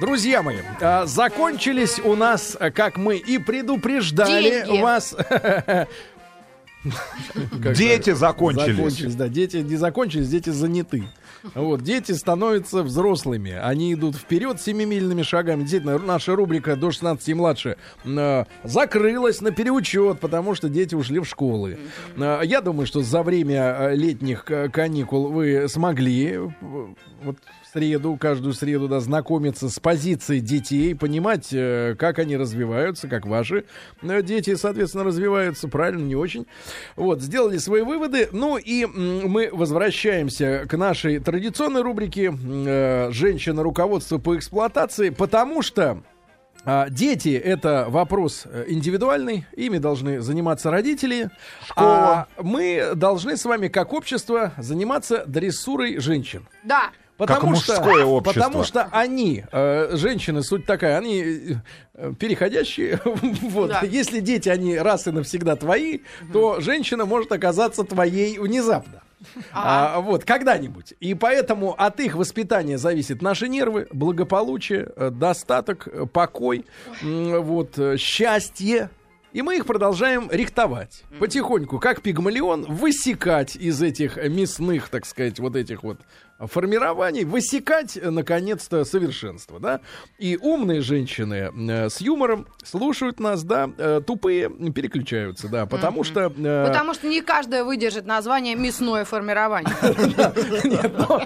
Друзья мои, а, закончились у нас, а, как мы и предупреждали Деньги. вас... Дети закончились. Закончились, да. Дети не закончились, дети заняты. Вот, дети становятся взрослыми. Они идут вперед семимильными шагами. Действительно, наша рубрика до 16 и младше э, закрылась на переучет, потому что дети ушли в школы. Э, я думаю, что за время э, летних э, каникул вы смогли э, вот среду, каждую среду, да, знакомиться с позицией детей, понимать, э, как они развиваются, как ваши э, дети, соответственно, развиваются, правильно, не очень. Вот, сделали свои выводы. Ну и мы возвращаемся к нашей традиционной рубрике э, «Женщина. Руководство по эксплуатации», потому что а, дети это вопрос индивидуальный, ими должны заниматься родители. Школа. А мы должны с вами, как общество, заниматься дрессурой женщин. Да. Потому Как что, мужское общество. Потому что они, э, женщины, суть такая, они э, переходящие. вот. Да. Если дети, они раз и навсегда твои, то женщина может оказаться твоей внезапно. А, вот, когда-нибудь. И поэтому от их воспитания зависят наши нервы, благополучие, э, достаток, покой, вот, счастье. И мы их продолжаем рихтовать. Потихоньку, как пигмалион, высекать из этих мясных, так сказать, вот этих вот формирований, высекать, э, наконец-то, совершенство, да? И умные женщины э, с юмором слушают нас, да, э, тупые переключаются, да, потому что... э, Потому что не каждая выдержит название мясное формирование. Нет, ну,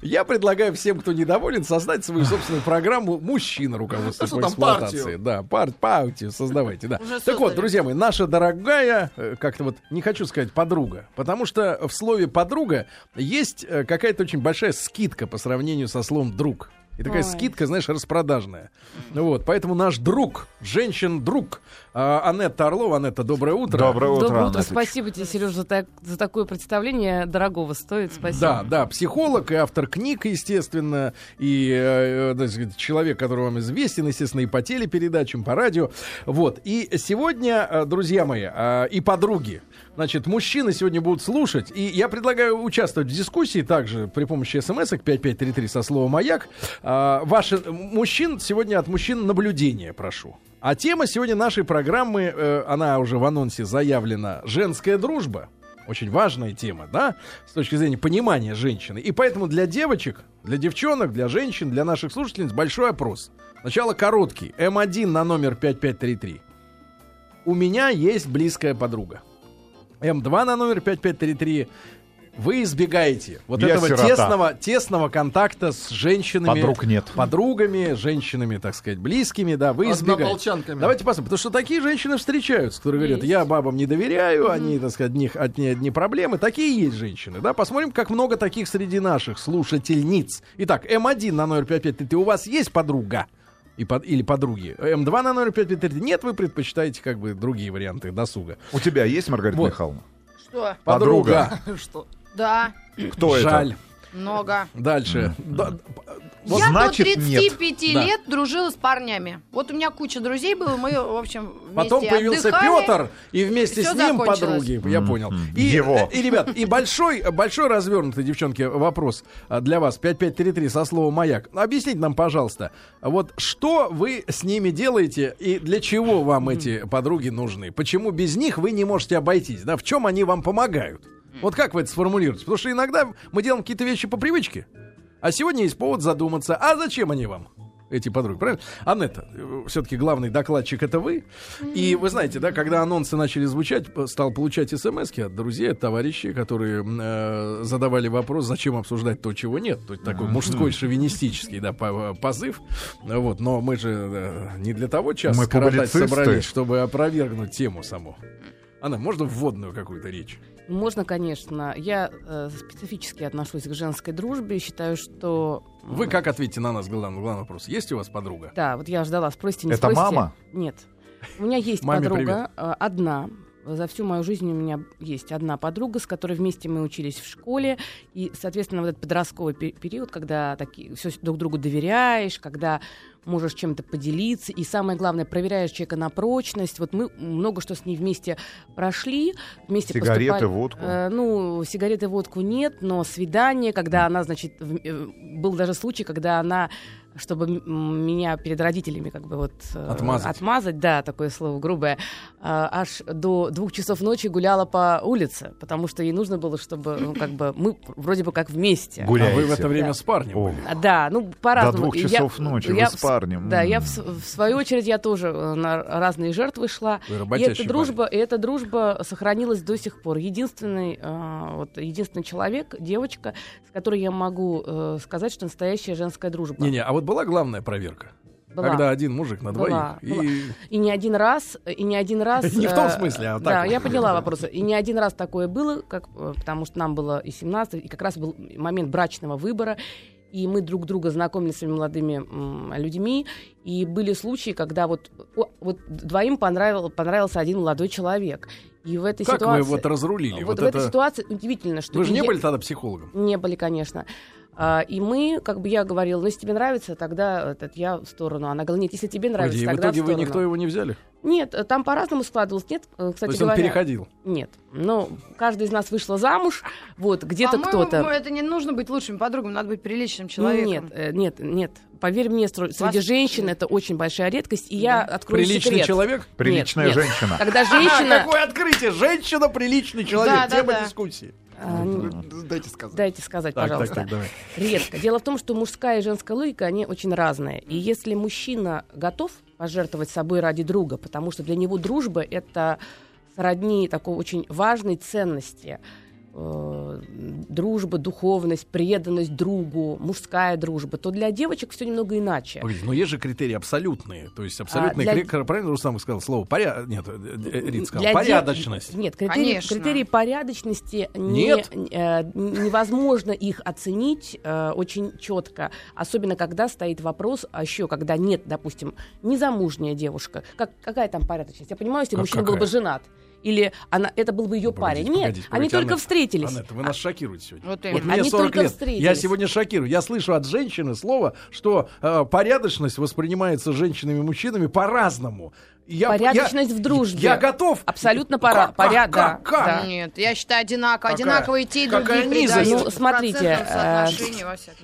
я предлагаю всем, кто недоволен, создать свою собственную программу «Мужчина руководство что по эксплуатации». Да, пар- партию создавайте, да. Так вот, друзья мои, наша дорогая, э, как-то вот, не хочу сказать подруга, потому что в слове подруга есть э, какая-то очень большая скидка по сравнению со словом друг. И такая Ой. скидка, знаешь, распродажная. Ну Вот, поэтому наш друг, женщин-друг, а, Анетта Орлова. Анетта, доброе утро. Доброе утро, Доброе утро. Анеточка. Спасибо тебе, Сереж, за, так- за такое представление. Дорогого стоит. Спасибо. Да, да, психолог и автор книг, естественно, и э, э, человек, который вам известен, естественно, и по телепередачам, по радио. Вот. И сегодня, э, друзья мои, э, и подруги, значит, мужчины сегодня будут слушать, и я предлагаю участвовать в дискуссии также при помощи смс-ок 5533 со словом «Маяк». А, Ваши мужчин сегодня от мужчин наблюдения прошу. А тема сегодня нашей программы, э, она уже в анонсе заявлена, «Женская дружба». Очень важная тема, да, с точки зрения понимания женщины. И поэтому для девочек, для девчонок, для женщин, для наших слушательниц большой опрос. Сначала короткий. М1 на номер 5533. У меня есть близкая подруга. М2 на номер 5533. Вы избегаете вот Я этого сирота. тесного, тесного контакта с женщинами. Подруг нет. Подругами, женщинами, так сказать, близкими, да, вы избегаете. Однополчанками. Давайте посмотрим, потому что такие женщины встречаются, которые говорят, Есть. я бабам не доверяю, они, так сказать, одни, одни, одни проблемы. Такие есть женщины, да. Посмотрим, как много таких среди наших слушательниц. Итак, М1 на номер 5533. У вас есть подруга? И под, или подруги. М2 на номер 5533. Нет, вы предпочитаете как бы другие варианты досуга. У тебя есть, Маргарита Вот. Михайловна? Что? Подруга. Что? Да, Кто Жаль. это? много. Дальше. Да, вот я значит, до 35 нет. Да. лет дружила с парнями. Вот у меня куча друзей было, мы, в общем, вместе Потом появился отдыхали. Петр, и вместе с ним закончилось. подруги. Я понял. И, Его. И, ребят, и большой, большой развернутый, девчонки, вопрос а, для вас. 5533 со словом «Маяк». Объясните нам, пожалуйста, вот что вы с ними делаете и для чего вам эти подруги нужны? Почему без них вы не можете обойтись? Да, в чем они вам помогают? Вот как вы это сформулируете? Потому что иногда мы делаем какие-то вещи по привычке, а сегодня есть повод задуматься, а зачем они вам? Эти подруги, правильно? Анетта, все-таки главный докладчик это вы. И вы знаете, да, когда анонсы начали звучать, стал получать смс от друзей, от товарищей, которые э, задавали вопрос, зачем обсуждать то, чего нет. То есть такой мужской шовинистический да, по- позыв. Вот, но мы же э, не для того час Мы коротать собрались, чтобы опровергнуть тему саму. Анна, можно вводную какую-то речь? Можно, конечно. Я э, специфически отношусь к женской дружбе. Считаю, что... Вы как ответите на нас главный, главный вопрос? Есть у вас подруга? Да, вот я ждала. Спросите, не Это спросите. мама? Нет. У меня есть Маме подруга, э, одна. За всю мою жизнь у меня есть одна подруга, с которой вместе мы учились в школе. И, соответственно, вот этот подростковый пе- период, когда такие, все друг другу доверяешь, когда можешь чем-то поделиться, и самое главное, проверяешь человека на прочность. Вот мы много что с ней вместе прошли, вместе Сигареты, поступали- водку? Э, ну, сигареты, водку нет, но свидание, когда она, значит, в- э, был даже случай, когда она чтобы меня перед родителями как бы вот э, Отмазать. отмазать, да, такое слово грубое, а, аж до двух часов ночи гуляла по улице, потому что ей нужно было, чтобы, ну, как бы, мы вроде бы как вместе. А Гуляете. вы в это время Да. с парнем О. были? А, Да, ну До по-разному. двух И часов я- ночи я вы с парнем. Да, я в, в свою очередь я тоже э, на разные жертвы шла. Вы И эта дружба, и эта дружба сохранилась до сих пор. Единственный, э, вот, единственный человек, девочка, с которой я могу э, сказать, что настоящая женская дружба. Не-не, а вот была главная проверка? Была. Когда один мужик на двоих. была. И... И не один раз, и не один раз... Не в том э, смысле, а так Да, вот. я поняла вопрос. И не один раз такое было, как, э, потому что нам было и 17, и как раз был момент брачного выбора. И мы друг друга знакомили с своими молодыми людьми. И были случаи, когда вот, вот двоим понравил, понравился один молодой человек. И в этой Как ситуации... вы вот разрулили? Вот, Вот в этой это... ситуации удивительно, что... Вы же не я- были тогда психологом? не были, конечно. А, и мы, как бы я говорила, ну, если тебе нравится, тогда этот, я в сторону. Она говорила, нет, если тебе нравится, Погоди, и в тогда итоге в вы никто его не взяли? Нет, там по-разному складывалось. Нет, э, кстати То есть он говоря, переходил? нет. Но каждый из нас вышла замуж, вот, где-то кто-то... это не нужно быть лучшими подругами, надо быть приличным человеком. Нет, э, нет, нет. Поверь мне, среди Вас- женщин это очень большая редкость, и я открою Приличный секрет. человек? Приличная Нет, нет. женщина. Когда А, женщина... какое открытие! Женщина приличный человек. Да, да, Тема да. дискуссии. Дайте сказать. Дайте сказать, Так, так, пожалуйста. так, давай. Редко. Дело в том, что мужская и женская логика, они очень разные. И если мужчина готов пожертвовать собой ради друга, потому что для него дружба — это сродни такой очень важной ценности, э, дружба, духовность, преданность другу, мужская дружба, то для девочек все немного иначе. Погодите, но есть же критерии абсолютные. То есть абсолютные для- критерии. Правильно Рустам сказал слово? Поря... Нет, э, э, Рит сказал. Для де- Порядочность. Нет, критерии, Конечно. критерии порядочности не- Нет? э, невозможно их оценить э, очень четко, особенно когда стоит вопрос, а еще когда нет, допустим, незамужняя девушка. Как, какая там порядочность? Я понимаю, если Как мужчина был бы какая? женат. Или она, это был бы ее Погодите, парень. Нет, погодите, они погодите, только встретились. Анетта, вы нас шокируете сегодня. Вот Вот мне Они 40 только лет. встретились. Я сегодня шокирую. Я слышу от женщины слово, что э, порядочность воспринимается женщинами и мужчинами по-разному. Я, Порядочность я- в дружбе. Я готов. Абсолютно пора- Как- поряд- как- да, как? да. Нет, я считаю одинаково. Какая- Одинаково и те, и другие предают Ну, смотрите, э,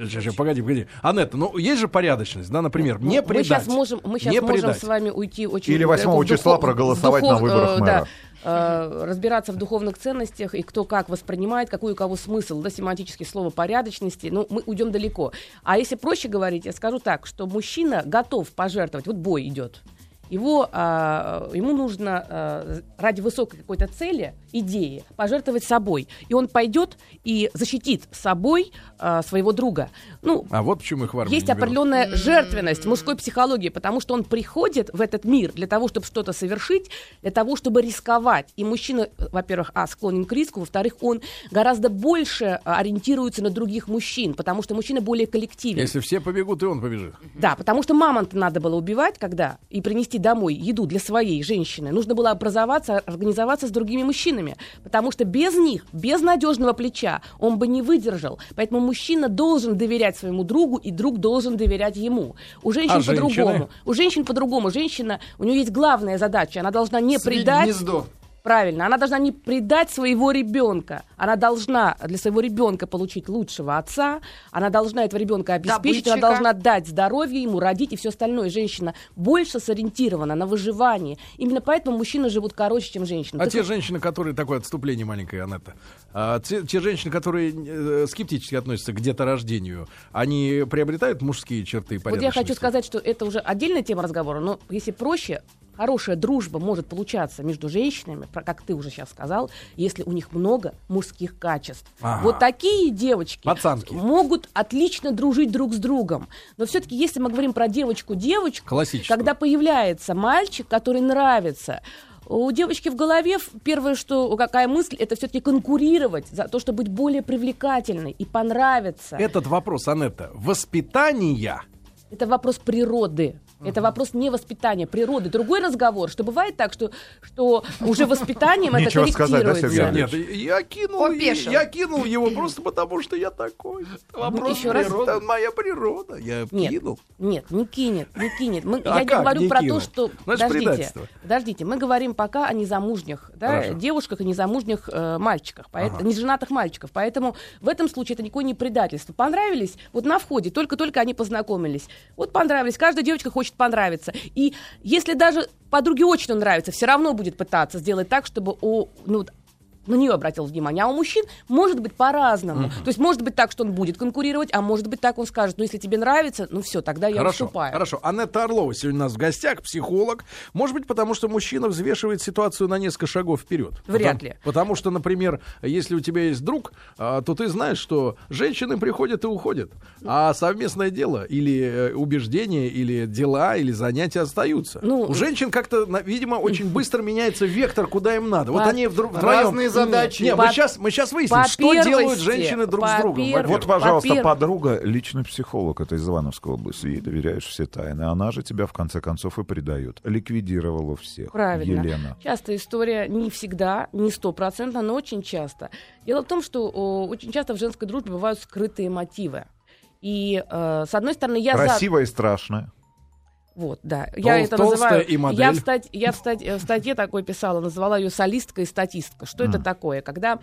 щас, погоди, погоди. Анетта, ну есть же порядочность, да, например, не Ну, предать. Мы сейчас можем, мы сейчас не можем предать. с вами уйти очень Или 8 далеко в числа проголосовать духов- на выборах э, мэра. да, э, разбираться в духовных ценностях и кто как воспринимает, какой у кого смысл, да, семантический слово порядочности, ну, мы уйдем далеко. А если проще говорить, я скажу так, что мужчина готов пожертвовать, вот бой идет, его, а, ему нужно а, ради высокой какой-то цели, идеи, пожертвовать собой. И он пойдет и защитит собой а, своего друга. Ну, А вот почему их в армию есть не берут. определенная жертвенность мужской психологии, потому что он приходит в этот мир для того, чтобы что-то совершить, для того, чтобы рисковать. И мужчина, э, во-первых, а, склонен к риску, во-вторых, он гораздо больше ориентируется на других мужчин, потому что мужчина более коллективен. Если все побегут, и он побежит. Да, потому что мамонта надо было убивать, когда и принести домой еду для своей женщины. Нужно было образоваться, организоваться с другими мужчинами, потому что без них, без надежного плеча, он бы не выдержал. Поэтому мужчина должен доверять своему другу, и друг должен доверять ему. У женщин А по-другому. У женщин по-другому. Женщина, у нее есть главная задача, она должна не Свить предать. гнездо. Правильно, она должна не предать своего ребенка. Она должна для своего ребенка получить лучшего отца, она должна этого ребенка обеспечить, она Добытчика. должна дать здоровье ему, родить и все остальное. Женщина больше сориентирована на выживание. Именно поэтому мужчины живут короче, чем женщины. А Так те вот, женщины, которые такое отступление маленькое, Анетта, а, те, те женщины, которые э, скептически относятся к деторождению, они приобретают мужские черты вот я хочу сказать, что это уже отдельная тема разговора, но если проще, хорошая дружба может получаться между женщинами, про- как ты уже сейчас сказал, если у них много мужских качеств. Ага. Вот такие девочки Пацанки. могут отлично дружить друг с другом. Но все-таки, если мы говорим про девочку-девочку, когда появляется мальчик, который нравится, у девочки в голове первое, что какая мысль, это все-таки конкурировать за то, чтобы быть более привлекательной и понравиться. Этот вопрос, Анетта, воспитания Это вопрос природы. Это вопрос не воспитания, природы. Другой разговор, что бывает так, что, что уже воспитанием это Нечего сказать, да. Сергей Нет, я кинул, я кинул его просто потому, что я такой. Вопрос еще раз. природы. Это моя природа. Я Нет, кинул. нет, не кинет, не кинет. Мы, А я не как говорю не про кинул? то, что... Значит, подождите, подождите, мы говорим пока о незамужних да, Хорошо. девушках и незамужних э, мальчиках, поэт- неженатых мальчиков. Поэтому в этом случае это никакое не предательство. Понравились, вот на входе, только-только они познакомились. Вот понравились, каждая девочка хочет понравиться. И если даже подруге очень он нравится, все равно будет пытаться сделать так, чтобы у, ну, на нее обратил внимание. А у мужчин может быть по-разному. То есть может быть так, что он будет конкурировать, а может быть так, он скажет, ну если тебе нравится, ну все, тогда я Хорошо, уступаю. хорошо. Анетта Орлова сегодня у нас в гостях, психолог. Может быть, потому что мужчина взвешивает ситуацию на несколько шагов вперед. Вряд Потому- ли. Потому что, например, если у тебя есть друг, а, то ты знаешь, что женщины приходят и уходят, а совместное дело или э, убеждение, или дела, или занятия остаются. Ну, у женщин как-то, видимо, очень быстро меняется вектор, куда им надо. Вот они вдруг вдвоем. Задачи. Не, По- мы сейчас мы сейчас выясним, по что делают первости, женщины друг с по другом. первости. во-первых. Вот, пожалуйста, Во-первых- подруга, личный психолог, это из Ивановской области, ей доверяешь все тайны. Она же тебя, в конце концов, и предает. Ликвидировала всех. Правильно. Елена. Часто история не всегда, не стопроцентно, но очень часто. Дело в том, что о, очень часто в женской дружбе бывают скрытые мотивы. И э, с одной стороны, я за... Красивая и страшная. Вот, да. Я Тол- это толстая называю... и модель. Я, в, стать- я в, стать- в статье такой писала, называла ее солистка и статистка. Что это такое? Когда...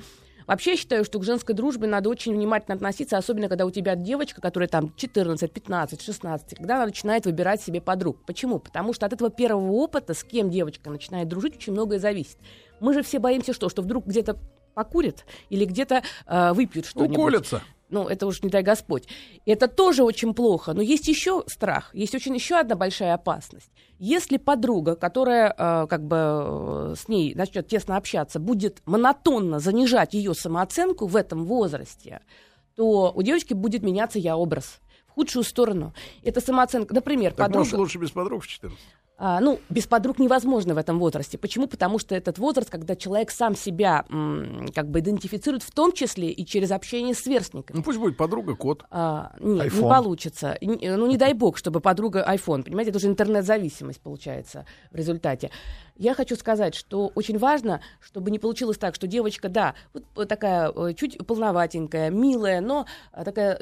Вообще я считаю, что к женской дружбе надо очень внимательно относиться, особенно когда у тебя девочка, которая там 14, 15, 16, когда она начинает выбирать себе подруг. Почему? Потому что от этого первого опыта, с кем девочка начинает дружить, очень многое зависит. Мы же все боимся что? Что вдруг где-то покурят или где-то э, выпьют что-нибудь. Уколятся. Ну, это уж не дай Господь. Это тоже очень плохо. Но есть еще страх, есть очень еще одна большая опасность. Если подруга, которая э, как бы э, с ней начнет тесно общаться, будет монотонно занижать ее самооценку в этом возрасте, то у девочки будет меняться я образ в худшую сторону. Это самооценка. Например, Так подруга... может лучше без подруг в 14? А, ну, без подруг невозможно в этом возрасте. Почему? Потому что этот возраст, когда человек сам себя м, как бы идентифицирует, в том числе и через общение с сверстниками. Ну пусть будет подруга кот. А, нет, не iPhone. получится. Н- э, Ну, не дай бог, чтобы подруга iPhone. Понимаете, это уже интернет-зависимость получается в результате. Я хочу сказать, что очень важно, чтобы не получилось так, что девочка, да, вот такая э, чуть полноватенькая, милая, но э, такая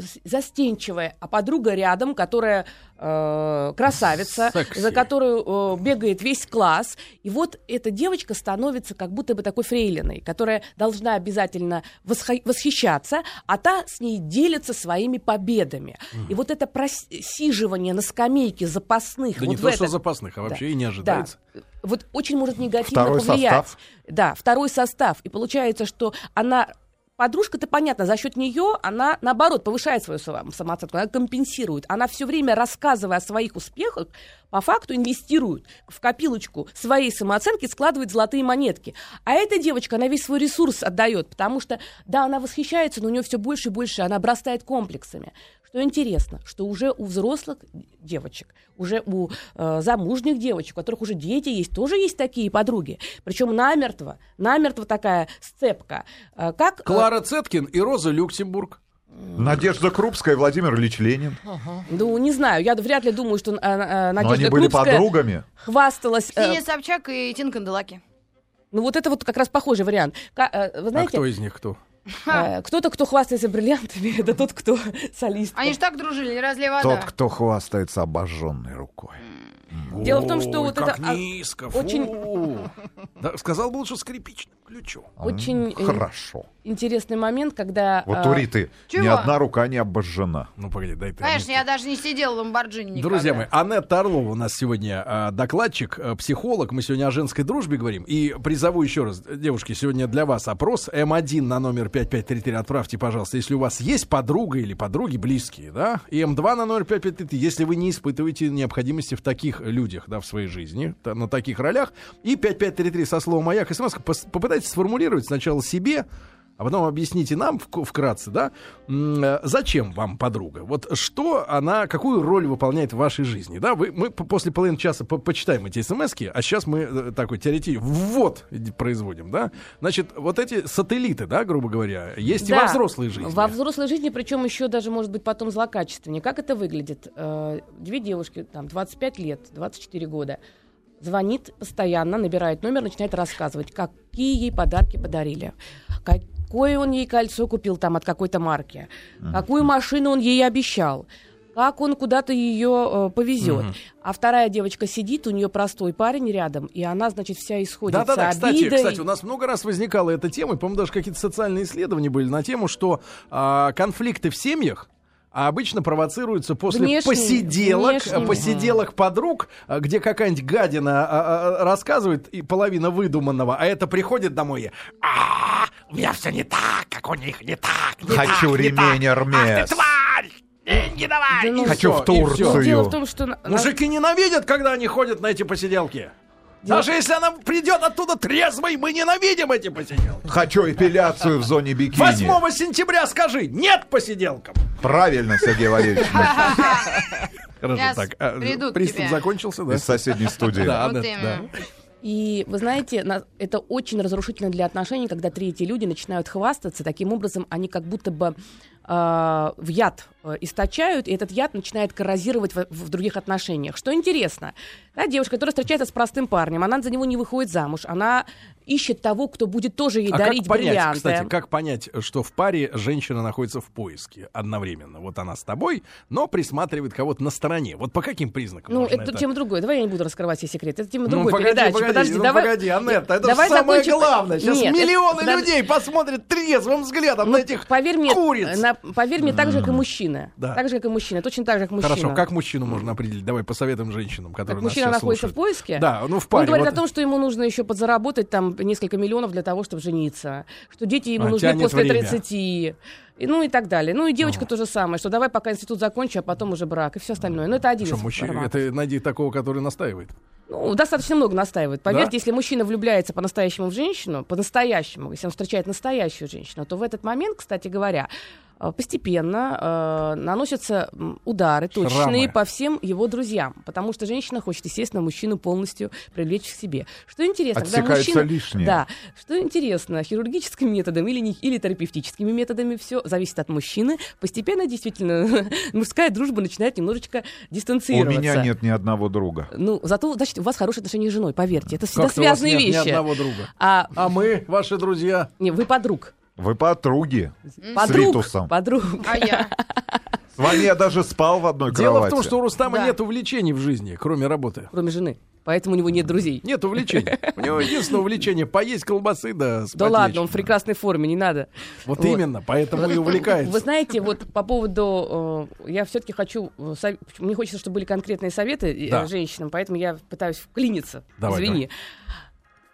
с- застенчивая, а подруга рядом, которая э, красавица, Секси. Которую э, бегает весь класс. И вот эта девочка становится как будто бы такой фрейлиной, которая должна обязательно восхищаться, а та с ней делится своими победами. И вот это просиживание на скамейке запасных, Да вот не то, это- что запасных, а вообще Да. и не ожидается. да. Вот очень может негативно Второй повлиять. состав. Да, второй состав. И получается, что она Подружка-то понятно, за счет нее она наоборот повышает свою само- самооценку, она компенсирует. Она все время рассказывая о своих успехах, по факту инвестирует в копилочку своей самооценки, складывает золотые монетки. А эта девочка, она весь свой ресурс отдает, потому что, да, она восхищается, но у нее все больше и больше, она обрастает комплексами. Что интересно, что уже у взрослых девочек, уже у э, замужних девочек, у которых уже дети есть, тоже есть такие подруги. Причем намертво, намертво такая сцепка. Э, как, э, Клара Цеткин и Роза Люксембург. Надежда Крупская и Владимир Ильич Ленин. ну, не знаю, я вряд ли думаю, что э, э, Но Надежда они были Крупская подругами. хвасталась. э, Ксения Собчак и Тин Канделаки. ну, вот это вот как раз похожий вариант. Э, вы А знаете, кто из них кто? кто-то, кто хвастается бриллиантами, это тот, кто солист. Они же так дружили, не разлей вода. Тот, кто хвастается обожженной рукой. Дело в том, что вот это, а, низко. очень- сказал бы лучше скрипичным ключом. Очень э, Хорошо. интересный момент, когда... Вот э, у Риты ни чего? одна рука не обожжена. Ну, погоди, дай ты. Конечно, я даже не сидела в Ламборджини никогда. Друзья мои, Анетта Орлова у нас сегодня а, докладчик, а, психолог. Мы сегодня о женской дружбе говорим. И призову еще раз, девушки, сегодня для вас опрос. М1 на номер 5533 отправьте, пожалуйста, если у вас есть подруга или подруги близкие, да? И М2 на номер 5533, если вы не испытываете необходимости в таких людях, да, в своей жизни, на таких ролях. И 5533 со словом «Маяк» и смс попытайтесь сформулировать сначала себе, а потом объясните нам вк- вкратце, да, э, зачем вам подруга? Вот что она, какую роль выполняет в вашей жизни, да? Вы, мы по- после половины часа по- почитаем эти смс а сейчас мы э, такой теоретически ввод производим, да? Значит, вот эти сателлиты, да, грубо говоря, есть и во Да, взрослой жизни. Во взрослой жизни, причем еще даже, может быть, потом злокачественнее. Как это выглядит? Э, Две девушки, там, 25 лет, 24 года, звонит постоянно, набирает номер, начинает рассказывать, какие ей подарки подарили, какое он ей кольцо купил там от какой-то марки, какую машину он ей обещал, как он куда-то ее э, повезет. Мгм. А вторая девочка сидит, у нее простой парень рядом, и она, значит, вся исходит Да-да-да, кстати, обидой. кстати, у нас много раз возникала эта тема, и, по-моему, даже какие-то социальные исследования были на тему, что а, конфликты в семьях а обычно провоцируются после Внешне- посиделок, внешне. посиделок подруг, а, где какая-нибудь гадина а, а, рассказывает, и половина выдуманного, а это приходит домой и «А, у меня все не так, как у них не так, не Хочу так, не ремень так. Hermes. Ах ты тварь! Деньги давай! Да ну И Хочу всё, в. Турцию. Дело в том, что... Мужики ненавидят, когда они ходят на эти посиделки. Даже если она придет оттуда трезвой, мы ненавидим эти посиделки. Хочу эпиляцию в зоне бикини. 8 сентября скажи нет посиделкам. Правильно, Сергей Валерьевич. Хорошо, Сейчас так. а, придут приступ закончился, да? Из соседней студии. Да, Вот да, именно. И вы знаете, на- это очень разрушительно для отношений, когда третьи люди начинают хвастаться. Таким образом, они как будто бы в яд э, источают, и этот яд начинает коррозировать в, в других отношениях. Что интересно, да, девушка, которая встречается с простым парнем, она за него не выходит замуж, она ищет того, кто будет тоже ей А дарить как понять, бриллианты. кстати, как понять, что в паре женщина находится в поиске одновременно? Вот она с тобой, но присматривает кого-то на стороне. Вот по каким признакам Ну, можно это, тема другая. Давай я не буду раскрывать все секреты. Это тема Ну, другой погоди, передачи. погоди, Подожди, ну, давай. погоди, Анетта, это давай же самое закончим. главное. Сейчас Нет, это- миллионы подожди. людей посмотрят трезвым взглядом на этих Поверь мне, куриц. на- поверь мне, так же, как и мужчина. Да. Так же, как и мужчина. Точно так же, как мужчина. Хорошо, как мужчину можно определить? Давай посоветуем женщинам, которые Как нас мужчина находится слушают. в поиске? Да, ну в паре. Он говорит вот- о том, что ему нужно еще подзаработать там несколько миллионов для того, чтобы жениться. Что дети ему А, нужны после время. 30. И, ну и так далее. Ну и девочка то же самое, что давай пока институт закончу, а потом уже брак и все остальное. Ну это один Что, из мужчина, форматов. это найди такого, который настаивает. Ну, достаточно много настаивает. Поверьте, Да? если мужчина влюбляется по-настоящему в женщину, по-настоящему, если он встречает настоящую женщину, то в этот момент, кстати говоря, постепенно э, наносятся удары точные Шрамы. по всем его друзьям. Потому что женщина хочет, естественно, мужчину полностью привлечь к себе. Что интересно, когда мужчина... лишнее. Да. Что интересно, хирургическим методом или, не, или терапевтическими методами все зависит от мужчины. Постепенно, действительно, мужская дружба начинает немножечко У дистанцироваться. меня нет ни одного друга. Ну, зато, значит, у вас хорошие отношения с женой, поверьте. Это всегда Как-то у вас связанные нет вещи. Ни одного друга. А, А мы, ваши друзья, не, вы подруг. Вы подруги. Подруг. Ритусом. Подруг. А я? С вами я даже спал в одной Дело кровати. в том, что у Рустама Да. нет увлечений в жизни, кроме работы. Кроме жены. Поэтому у него нет друзей. Нет увлечений. У него единственное увлечение поесть колбасы да спать Да ладно, он в прекрасной форме, не надо. Вот, Вот. именно, поэтому и Вы увлекается. знаете, вот по поводу... э, я все-таки хочу... э, сов- Мне хочется, чтобы были конкретные советы э, Да. женщинам, поэтому я пытаюсь вклиниться. Давай, Извини.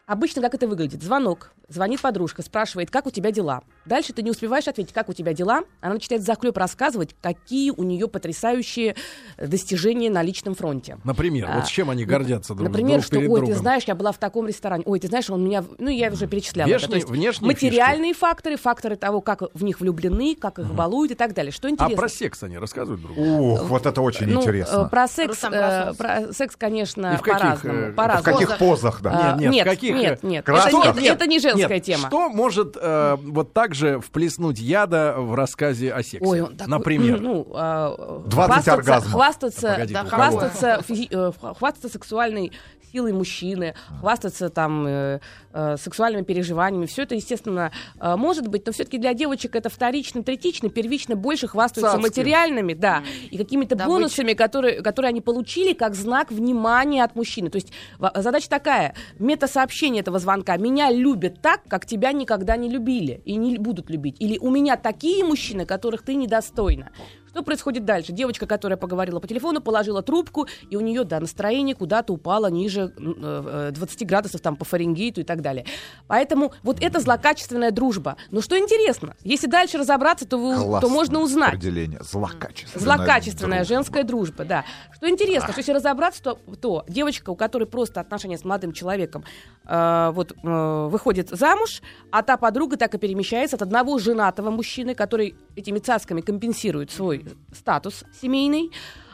Обычно как это выглядит? Звонок. Звонит подружка, спрашивает, как у тебя дела. Дальше ты не успеваешь ответить, как у тебя дела. Она начинает захлеб рассказывать, какие у нее потрясающие э, достижения на личном фронте. Например, А, вот с чем они гордятся друг, Например, друг что, перед ой, другом. ты знаешь, я была в таком ресторане. Ой, ты знаешь, он меня... в- Ну, я уже перечисляла. это. Внешние- внешние материальные факторы, факторы того, как в них влюблены, как их балуют и так далее. Что А интересно? про секс они рассказывают друг другу? Ух, вот это очень Ну, интересно. э, про секс, э, про секс, конечно, И в каких, по-разному. э, в по-разному. каких позах, да? А, Нет, нет, нет, в каких, нет, э, нет. красках? Это, нет, это не женская Нет, тема. Что может э, вот так же вплеснуть яда в рассказе о сексе? Ой, он такой, Например. ну, а, 20 хвастаться, оргазмов. Хвастаться, Да, погоди, да, хвастаться, физи- э, хва- хвастаться сексуальной силой мужчины, хвастаться там э, э, сексуальными переживаниями. Все это, естественно, э, может быть, но все-таки для девочек это вторично, третично, первично больше хвастаются Цацки. материальными, да, и какими-то Добыча. бонусами, которые, которые они получили как знак внимания от мужчины. То есть ва- задача такая, метасообщение этого звонка. Меня любят так, как тебя никогда не любили и не будут любить. Или у меня такие мужчины, которых ты недостойна. Что происходит дальше? Девочка, которая поговорила по телефону, положила трубку, и у нее, да, настроение куда-то упало ниже э, э, 20 градусов там по Фаренгейту и так далее. Поэтому вот это злокачественная дружба. Но что интересно, если дальше разобраться, то, вы, то можно узнать. Определение. Злокачественная. Злокачественная дружба. женская дружба, да. Что интересно, что если разобраться, то, то девочка, у которой просто отношения с молодым человеком, э, вот э, выходит замуж, а та подруга так и перемещается от одного женатого мужчины, который этими цасками компенсирует свой статус семейный.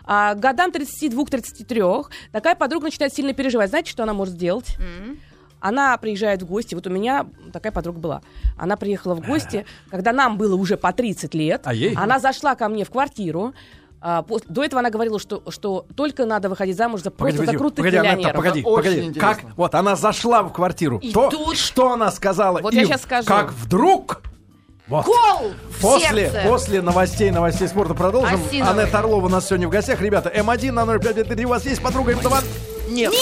А к годам 32-33 такая подруга начинает сильно переживать. Знаете, что она может сделать? М. Она приезжает в гости. Вот у меня такая подруга была. Она приехала в гости, когда нам было уже по 30 лет. А ей? Она зашла ко мне в квартиру. А, пос- До этого она говорила, что, что только надо выходить замуж за Погоди, просто за погоди, крутых погоди, миллионеров. погоди, Очень погоди. интересно. Как? Вот она зашла в квартиру. И То, тут- что она сказала? Вот я им? щас скажу. Как вдруг? Вот. Кол в После, сердце. после новостей, новостей спорта продолжим. Осиновый. Анетта Орлова у нас сегодня в гостях. Ребята, М1 на 0553. У вас есть подруга М2? Нет.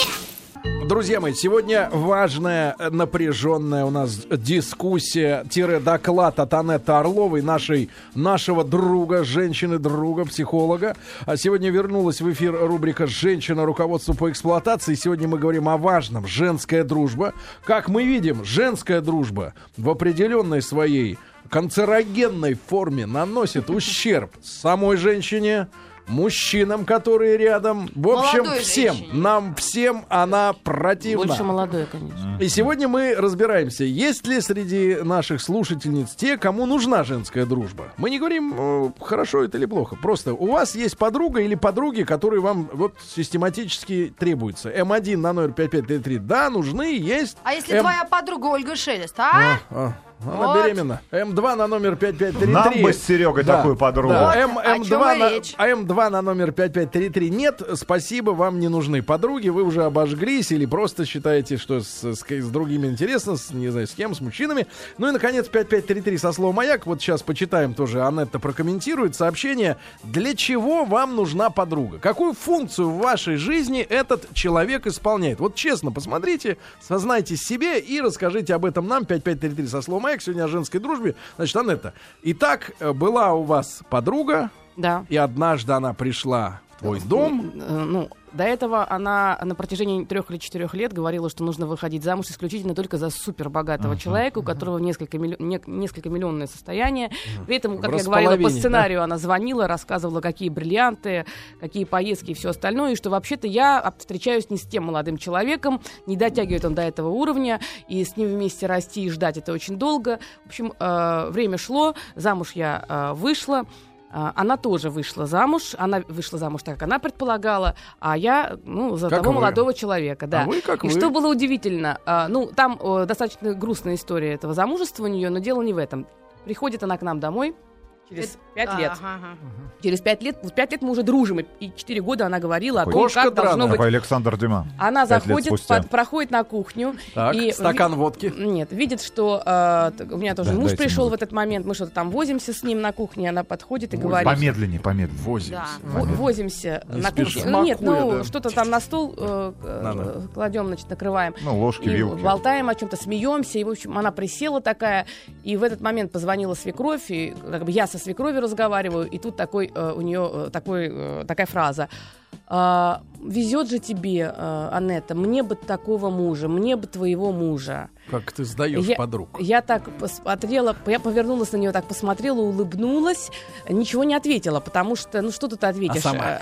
Друзья мои, сегодня важная, э, напряженная у нас дискуссия-доклад от Анетты Орловой, нашей, нашего друга, женщины-друга, психолога. А сегодня вернулась в эфир рубрика «Женщина. Руководство по эксплуатации». Сегодня мы говорим о важном. Женская дружба. Как мы видим, женская дружба в определенной своей канцерогенной форме наносит ущерб самой женщине, мужчинам, которые рядом. В общем, Молодой всем. женщине. Нам всем она противна. Больше молодой, конечно. И сегодня мы разбираемся, есть ли среди наших слушательниц те, кому нужна женская дружба. Мы не говорим, э, хорошо это или плохо. Просто у вас есть подруга или подруги, которые вам вот систематически требуются. М1 на номер 5533. Да, нужны, есть. А если М- твоя подруга Ольга Шелест, а? А, она Вот. беременна. М2 на номер 5533. Нам бы с Серегой такую подругу. Да. М, о М2, чем и на, речь. а М2 на номер 5533 нет. Спасибо, вам не нужны подруги. Вы уже обожглись или просто считаете, что с, с- с другими интересно, с, не знаю, с кем, с мужчинами. Ну и, наконец, 5533 со словом «Маяк». Вот сейчас почитаем тоже. Анетта прокомментирует сообщение. Для чего вам нужна подруга? Какую функцию в вашей жизни этот человек исполняет? Вот честно, посмотрите, сознайтесь себе и расскажите об этом нам. 5533 со словом «Маяк». Сегодня о женской дружбе. Значит, Анетта, итак, э, была у вас подруга, Да. и однажды она пришла в твой дом. Э, Ну, до этого она на протяжении трех или четырех лет говорила, что нужно выходить замуж исключительно только за супербогатого человека, у которого несколько, миллион, не- несколько миллионное состояние. При этом, как В я говорила, по сценарию она звонила, рассказывала, какие бриллианты, какие поездки и все остальное, и что вообще-то я встречаюсь не с тем молодым человеком, не дотягивает он до этого уровня, и с ним вместе расти и ждать это очень долго. В общем, э, время шло, замуж я э, вышла. А, Она тоже вышла замуж. Она вышла замуж так, как она предполагала, а я, ну, за Как того вы. молодого человека, да. А вы как и вы. что было удивительно, а, ну, там достаточно грустная история этого замужества у нее, но дело не в этом. Приходит она к нам домой через пять лет. Ага, ага. Через пять лет, вот пять лет мы уже дружим, и- четыре года она говорила о том, Кошка как должно драная. быть. Александр Дюма. Она заходит, под- проходит на кухню. Так, и стакан ви- водки. Нет, видит, что э, у меня тоже Да, муж пришел в этот момент, мы что-то там возимся с ним на кухне, она подходит и говорит... Помедленнее, помедленнее. Возимся. Да. Во- возимся Не на спеша. кухне. Ну, нет, ну да. что-то там на стол э, э, кладем, значит, накрываем. Ну, ложки, И вилки. болтаем о чем-то, смеемся. И, в общем, она присела такая. И в этот момент позвонила свекровь. И как бы я со свекровью разговариваю. И тут такой, э, у нее э, такой, э, такая фраза. «А, Везет же тебе, э, Анетта, мне бы такого мужа, мне бы твоего мужа. Как ты сдаешь Я- подруг. Я так посмотрела, я повернулась на нее, так посмотрела, улыбнулась, ничего не ответила, потому что, ну что тут ответишь? А сама?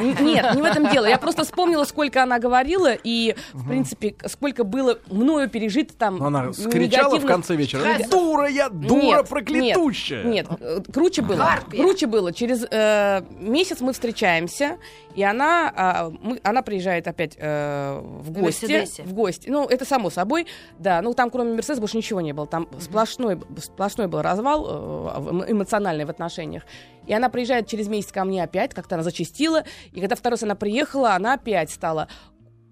Нет, не в этом дело. Я просто вспомнила, сколько она говорила, и, в принципе, сколько было мною пережито там она скричала в конце вечера. Дура я, дура Нет, проклятущая. Нет, э, круче было. Круче было. Через э, месяц мы встречаемся, и она, а, она приезжает опять э, в гости. В гости. Ну, это само собой. Да, ну там кроме Мерседес больше ничего не было. Там сплошной, сплошной был развал эмоциональный в отношениях. И она приезжает через месяц ко мне опять, как-то она зачастила. И когда второй раз она приехала, она опять стала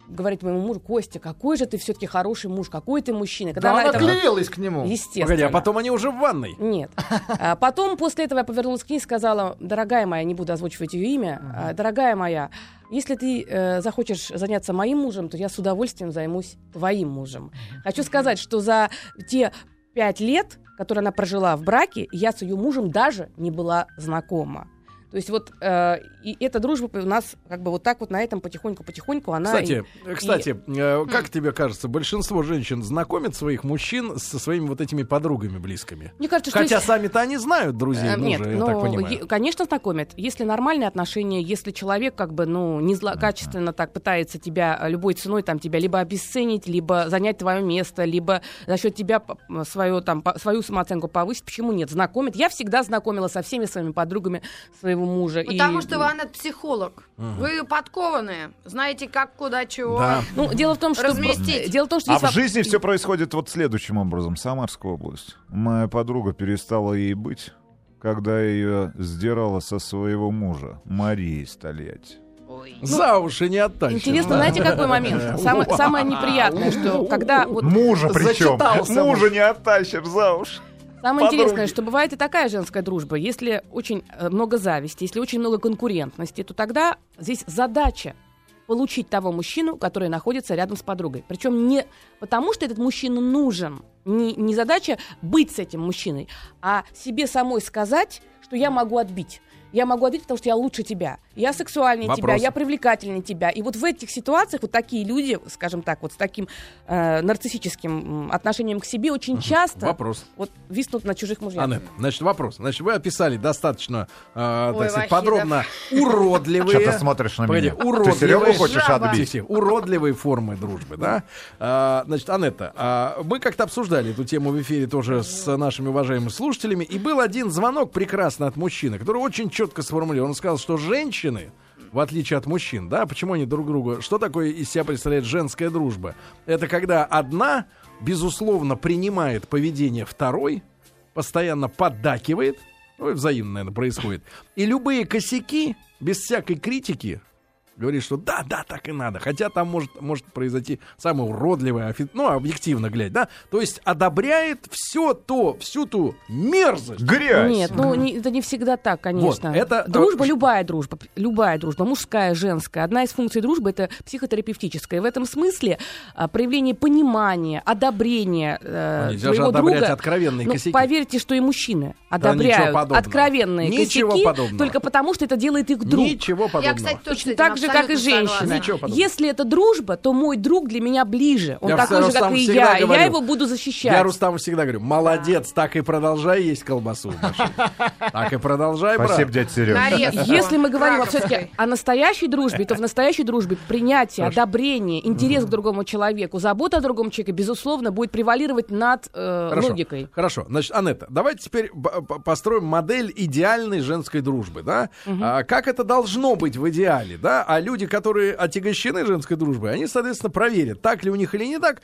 говорить моему мужу, Костя, какой же ты все-таки хороший муж, какой ты мужчина. Когда Да, она это- клеилась к нему. Естественно. Погоди, а потом они уже в ванной. Нет. А потом, после этого, я повернулась к ней и сказала, дорогая моя, не буду озвучивать ее имя, а, дорогая моя, если ты э, захочешь заняться моим мужем, то я с удовольствием займусь твоим мужем. Хочу сказать, что за те пять лет, которые она прожила в браке, я с ее мужем даже не была знакома. То есть вот э, и эта дружба у нас как бы вот так вот на этом потихоньку-потихоньку она... Кстати, и- кстати, э, как тебе кажется, большинство женщин знакомят своих мужчин со своими вот этими подругами близкими? Мне кажется, что Хотя если- сами-то они знают друзей Э, мужа, Нет, я ну, так понимаю. конечно, знакомят. Если нормальные отношения, если человек как бы, ну, не злокачественно так пытается тебя э, любой ценой там тебя либо обесценить, либо занять твое место, либо за счет тебя свою, там, свою самооценку повысить, почему нет? Знакомят. Я всегда знакомила со всеми своими подругами своего мужа. И, Потому что вы, Анна, психолог. Вы подкованные. Знаете, как, куда, чего. Да. Ну, дело в том, что... Разместить. Дело в том, что А в воп- жизни все происходит вот следующим образом. Самарская область. Моя подруга перестала ей быть, когда ее сдирала со своего мужа, Марии Стольять. За уши не оттащишь. Интересно, да. знаете, какой момент? Самое, самое неприятное, что когда вот Мужа причем. Мужа не оттащишь за уши. Самое Подруги. интересное, что бывает и такая женская дружба. Если очень э, много зависти, если очень много конкурентности, то тогда здесь задача получить того мужчину, который находится рядом с подругой. Причем не потому, что этот мужчина нужен, не, не задача быть с этим мужчиной, а себе самой сказать, что я могу отбить. Я могу отбить, потому что я лучше тебя. Я сексуальнее тебя, Вопрос. я привлекательнее тебя. И вот в этих ситуациях вот такие люди, скажем так, вот с таким э, нарциссическим отношением к себе очень часто Вопрос. вот виснут на чужих мужьях. Анет, значит, вопрос. Значит, вы описали достаточно, э, Ой, так сказать, подробно уродливые... Что ты смотришь на Погоди, меня? Ты уродливые... Серегу хочешь отбить? Уродливые формы дружбы, да? А, значит, Анетта, а, мы как-то обсуждали эту тему в эфире тоже с нашими уважаемыми слушателями, и был один звонок прекрасно от мужчины, который очень четко сформулировал. Он сказал, что женщины, в отличие от мужчин, да, почему они друг другу, что такое из себя представляет женская дружба? Это когда одна, безусловно, принимает поведение второй, постоянно поддакивает, ну и взаимно, наверное, происходит, и любые косяки, без всякой критики, говорит, что да, да, так и надо. Хотя там может, может произойти самое уродливое, офи- ну, объективно глядя, да. То есть одобряет все то, всю ту мерзость. Грязь. Нет, ну не- это не всегда так, конечно. Вот, это- дружба, э, любая дружба, любая дружба, мужская, женская. Одна из функций дружбы это психотерапевтическая. В этом смысле а, проявление понимания, одобрения э, нельзя же своего одобрять друга. откровенные ну, косяки. Поверьте, что и мужчины одобряют подобного. откровенные Ничего косяки подобного. только потому, что это делает их друг. Ничего подобного. Я, кстати, Точно так же, как и женщина. Если это дружба, то мой друг для меня ближе. Он Я такой же, Рустам как и я. говорю, я его буду защищать. Я Рустаму всегда говорю, молодец, так и продолжай есть колбасу. Так и продолжай, брат. Спасибо, дядя Серега. Если мы говорим все-таки о настоящей дружбе, то в настоящей дружбе принятие, одобрение, интерес к другому человеку, забота о другом человеке, безусловно, будет превалировать над э, Хорошо. логикой. Хорошо. Значит, Анетта, давайте теперь построим модель идеальной женской дружбы, да? А, как это должно быть в идеале, да? А люди, которые отягощены женской дружбой, они, соответственно, проверят, так ли у них или не так.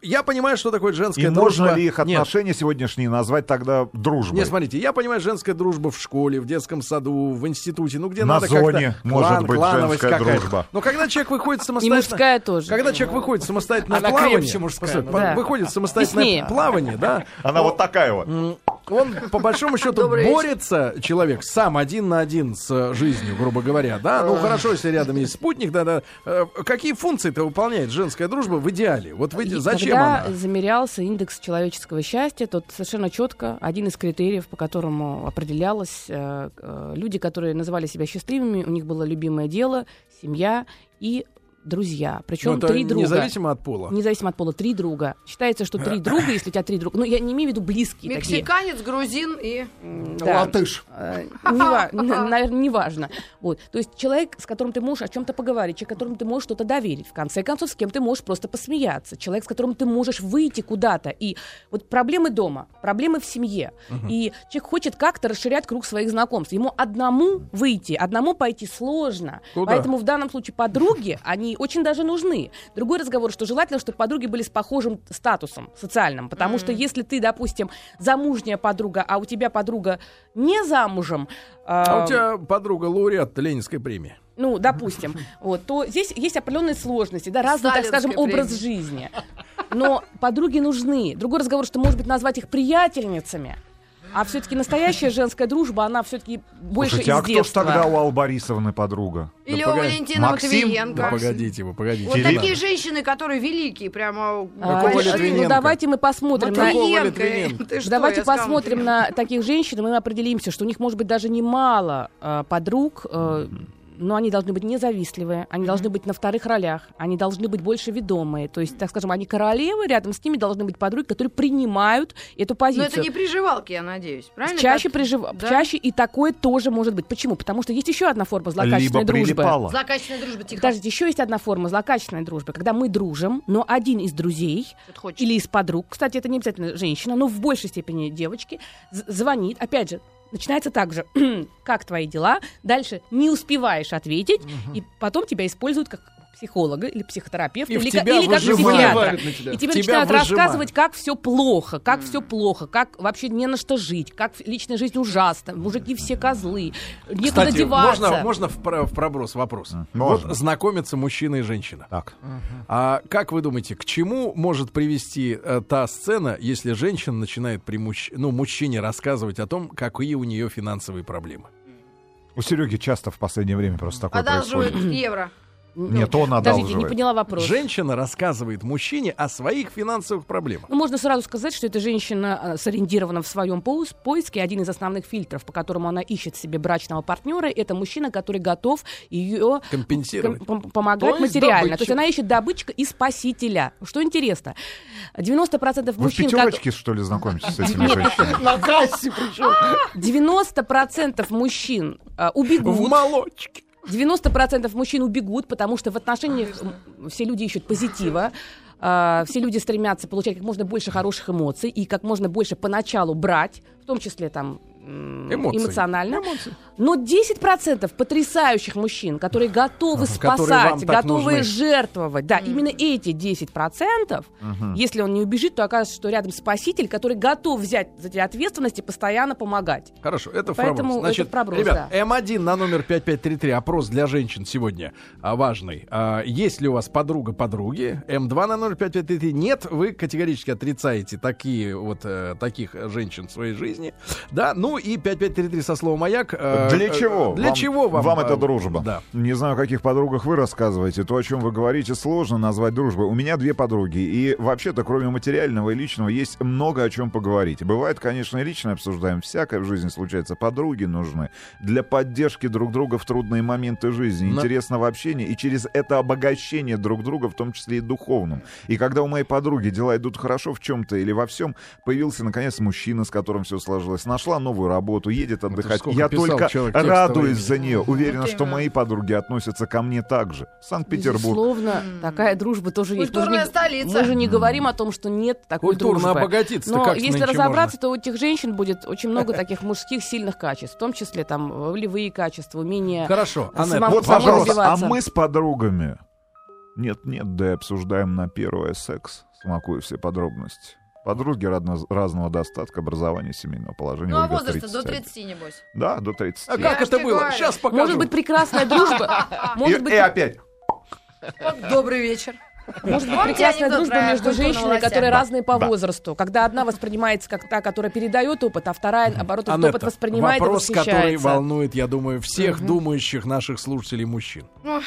Я понимаю, что такое женская И дружба. можно ли их Нет, отношения сегодняшние назвать тогда дружбой? Не, смотрите, я понимаю, женская дружба в школе, в детском саду, в институте, ну где На надо зоне как-то может клан, быть клановость женская какая-то. дружба. Но когда человек выходит И самостоятельно... мужская тоже. Когда человек выходит самостоятельно Она в плавание, крепче мужская, послушай, да. выходит самостоятельно Яснее. плавание, да, Она вот такая вот. Он по большому счету борется человек сам один на один с э, жизнью, грубо говоря, да. Ну хорошо, если рядом есть спутник, да, да. Э, Какие функции-то выполняет женская дружба в идеале? Вот вы, зачем Когда она? замерялся индекс человеческого счастья, тот совершенно четко один из критериев, по которому определялось, э, люди, которые называли себя счастливыми, у них было любимое дело, семья и друзья. Причем Ну, три друга. независимо от пола. Независимо от пола, три друга. Считается, что три друга, если у тебя три друга. Ну, я не имею в виду близкие такие. Мексиканец, грузин и... Да. Латыш. Э, Наверное, неважно. Вот. То есть человек, с которым ты можешь о чем-то поговорить, человек, которому ты можешь что-то доверить. В конце концов, с кем ты можешь просто посмеяться. Человек, с которым ты можешь выйти куда-то. И вот проблемы дома, проблемы в семье. И человек хочет как-то расширять круг своих знакомств. Ему одному выйти, одному пойти сложно. Куда? Поэтому в данном случае подруги, они очень даже нужны. Другой разговор, что желательно, чтобы подруги были с похожим статусом социальным. Потому что если ты, допустим, замужняя подруга, а у тебя подруга не замужем, А а, у тебя подруга лауреат Ленинской премии. ну, допустим, вот, то здесь есть определенные сложности, да, разный, так скажем, образ жизни. Но подруги нужны. Другой разговор, что, может быть, назвать их приятельницами, А все-таки настоящая женская дружба, она все-таки больше Слушайте, из а кто ж детства. тогда у Аллы Борисовны подруга? Или Да у. Валентина Максим? Матвиенко. Да погодите вы, погодите. Вот Филипп. такие женщины, которые великие, прямо А, Какого ну, давайте мы посмотрим на... Матвиенко. Литвиненко? Ты что, Давайте посмотрим на таких женщин, и мы определимся, что у них может быть даже немало э, подруг, э, но они должны быть независтливые, они должны быть на вторых ролях, они должны быть больше ведомые. То есть, так скажем, они королевы, рядом с ними должны быть подруги, которые принимают эту Но позицию. это не приживалки, я надеюсь, правильно? Чаще, Как- прижив... Да? Чаще и такое тоже может быть. Почему? Потому что есть еще одна форма злокачественной Либо дружбы. прилипала. Злокачественная дружба, тихо. Подождите, еще есть одна форма злокачественной дружбы, когда мы дружим, но один из друзей или из подруг, кстати, это не обязательно женщина, но в большей степени девочки, звонит, опять же, начинается так же, как твои дела, дальше не успеваешь ответить, и потом тебя используют как психолога или психотерапевта, И в или, тебя или как психиатра. тебя. И тебе Тебя начинают выжимают. рассказывать, как все плохо, как все плохо, как вообще не на что жить, как личная жизнь ужасна, мужики все козлы, некуда Кстати, деваться. можно, можно в, про- в проброс вопрос? Можно. Вот знакомятся мужчина и женщина. Так. А как вы думаете, к чему может привести э, та сцена, если женщина начинает при мужч- ну, мужчине рассказывать о том, какие у нее финансовые проблемы? У Сереги часто в последнее время просто такое Одалживают происходит. евро. Нет, он Подождите, не одалживает. поняла вопрос. Женщина рассказывает мужчине о своих финансовых проблемах. Ну, можно сразу сказать, что эта женщина э, сориентирована в своем поис- поиске. Один из основных фильтров, по которому она ищет себе брачного партнера, это мужчина, который готов ее Компенсировать. помогать То материально. добытчик. То есть она ищет добытчика и спасителя. Что интересно, 90% Вы в мужчин... пятерочке, что ли, знакомитесь с этими женщинами? На кассе причем. 90% мужчин э, В убегут. молочке. 90% мужчин убегут, потому что в отношениях все люди ищут позитива. а, все люди стремятся получать как можно больше хороших эмоций и как можно больше поначалу брать, в том числе там Эмоции. эмоционально. Эмоции. Но 10% потрясающих мужчин, которые готовы Ага, спасать, готовы нужны. жертвовать, да, именно эти 10%, если он не убежит, то окажется, что рядом спаситель, который готов взять за тебя ответственность и постоянно помогать. Хорошо, это Поэтому проброс. это в проброс, ребят, да. М1 на номер 5533, опрос для женщин сегодня а, важный. А, есть ли у вас подруга подруги? М2 на номер 5533. Нет, вы категорически отрицаете такие вот э, таких женщин в своей жизни. Да, ну и 5533 со словом маяк. э, Для э, чего? Для чего вам? Вам э, это дружба? Да. Не знаю, о каких подругах вы рассказываете. То, о чем вы говорите, сложно назвать дружбой. У меня две подруги. И вообще-то, кроме материального и личного, есть много о чем поговорить. Бывает, конечно, и лично обсуждаем. Всякое в жизни случается. Подруги нужны для поддержки друг друга в трудные моменты жизни, Но- интересного общения и через это обогащение друг друга, в том числе и духовным. И когда у моей подруги дела идут хорошо в чем-то или во всем, появился, наконец, мужчина, с которым все сложилось. Нашла новую работу, едет отдыхать. Я только человек радуюсь за нее. Уверена, что мои подруги относятся ко мне так же. Санкт-Петербург. Безусловно, такая дружба тоже есть. Культурная столица. Мы же не говорим о том, что нет такой Культурно дружбы. обогатиться-то Но как если разобраться, то у этих женщин будет очень много таких мужских сильных качеств, в том числе там волевые качества, умение Хорошо, Само- Вот, пожалуйста, а мы с подругами нет-нет, да и обсуждаем на первое секс, смакуя все подробности. Подруги разно- разного достатка, образования, семейного положения. Ну, а Ольга, возраста до 31. 30, небось. Да, до 30. А Я как ж это тебе было? говорю. Сейчас покажу. Может быть, прекрасная дружба. Может И, быть, и опять. Добрый вечер. Может быть, прекрасная дружба между женщинами, которые разные по возрасту. Когда одна воспринимается как та, которая передает опыт, а вторая, наоборот, этот опыт воспринимает вопрос, который волнует, я думаю, всех думающих наших слушателей мужчин. Ну,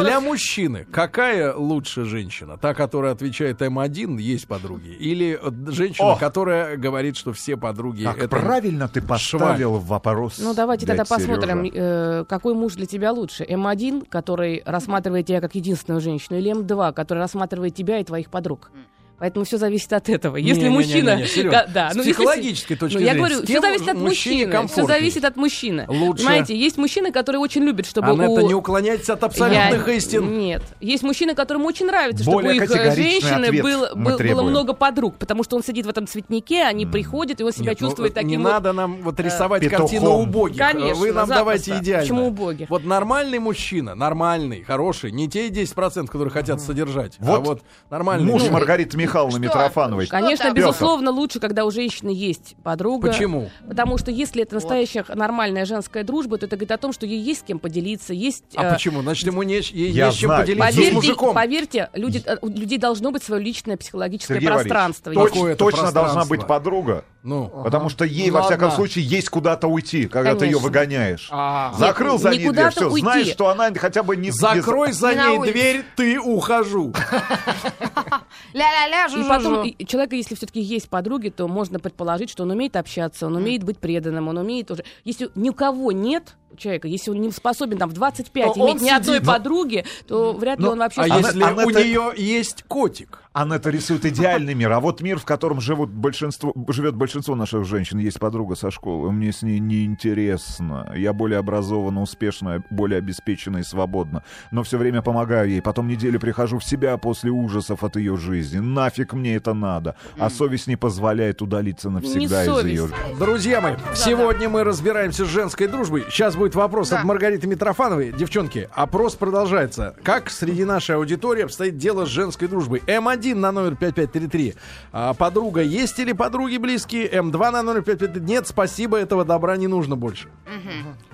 Для мужчины какая лучше женщина? Та, которая отвечает М1, есть подруги? Или э, женщина, которая говорит, что все подруги Как правильно ты поставил вопрос. Ну, давайте тогда посмотрим, э, какой муж для тебя лучше. М1, который рассматривает тебя как единственную женщину, или М2, который рассматривает тебя и твоих подруг. Поэтому все зависит от этого. Если Не-не-не-не, мужчина... Серёж, Да, да, с ну, если- психологической точки Ну, я зрения, говорю, с все зависит от мужчины. Все зависит от мужчины. Лучше- Понимаете, есть мужчины, которые очень любят, чтобы Анетта, у... не уклоняйтесь от абсолютных Я- истин. Нет. Есть мужчины, которым очень нравится, Более чтобы у их э, женщины ответ был- мы был- было требуем. много подруг, потому что он сидит в этом цветнике, они приходят, и он себя Нет, ну, чувствует не таким вот- надо нам вот рисовать петухом. картину убогих. Конечно, Вы нам запросто. давайте идеально. Почему убогих? Вот нормальный мужчина, нормальный, хороший, не те 10%, которые хотят содержать, а Вот вот нормальный. Муж Ну, Маргариты Михайловны что? Митрофановой. Что Конечно, там? безусловно, лучше, когда у женщины есть подруга. Почему? Потому что если это настоящая нормальная женская дружба, то это говорит о том, что ей есть с кем поделиться, есть... А э, почему? Значит, ему не, ей Я не с чем знаю. поделиться с Поверьте, мужиком. поверьте люди, э, у людей должно быть свое личное психологическое Сергей пространство. Точ- точно должна пространство? быть подруга, Ну, Потому что ей, во Ладно. всяком случае, есть куда-то уйти, когда ты ее Конечно. выгоняешь. А. Закрыл за не ней дверь, все, уйти. знаешь, что она хотя бы не... закрой за Не ней дверь, ты ухожу. Ля-ля-ля, И потом и человека, если все-таки есть подруги, то можно предположить, что он умеет общаться, он умеет быть преданным, он умеет уже... Если ни у кого нет человека, если он не способен там в 25 То он иметь ни одной сидит. подруги, то вряд ли Ну, он вообще... А Она- если она у это- нее есть котик? Анетта рисует идеальный мир, а вот мир, в котором живут большинство, живет большинство наших женщин, есть подруга со школы, мне с ней неинтересно, я более образована, успешна, более обеспечена и свободна, но все время помогаю ей, потом неделю прихожу в себя после ужасов от ее жизни, нафиг мне это надо, а совесть не позволяет удалиться навсегда из ее жизни. Друзья мои, сегодня мы разбираемся с женской дружбой. Сейчас будет вопрос Да. от Маргариты Митрофановой. Девчонки, опрос продолжается. Как среди нашей аудитории обстоит дело с женской дружбой? М1 на номер 5533. А, подруга есть или подруги близкие? М2 на номер 5533. Нет, спасибо, этого добра не нужно больше.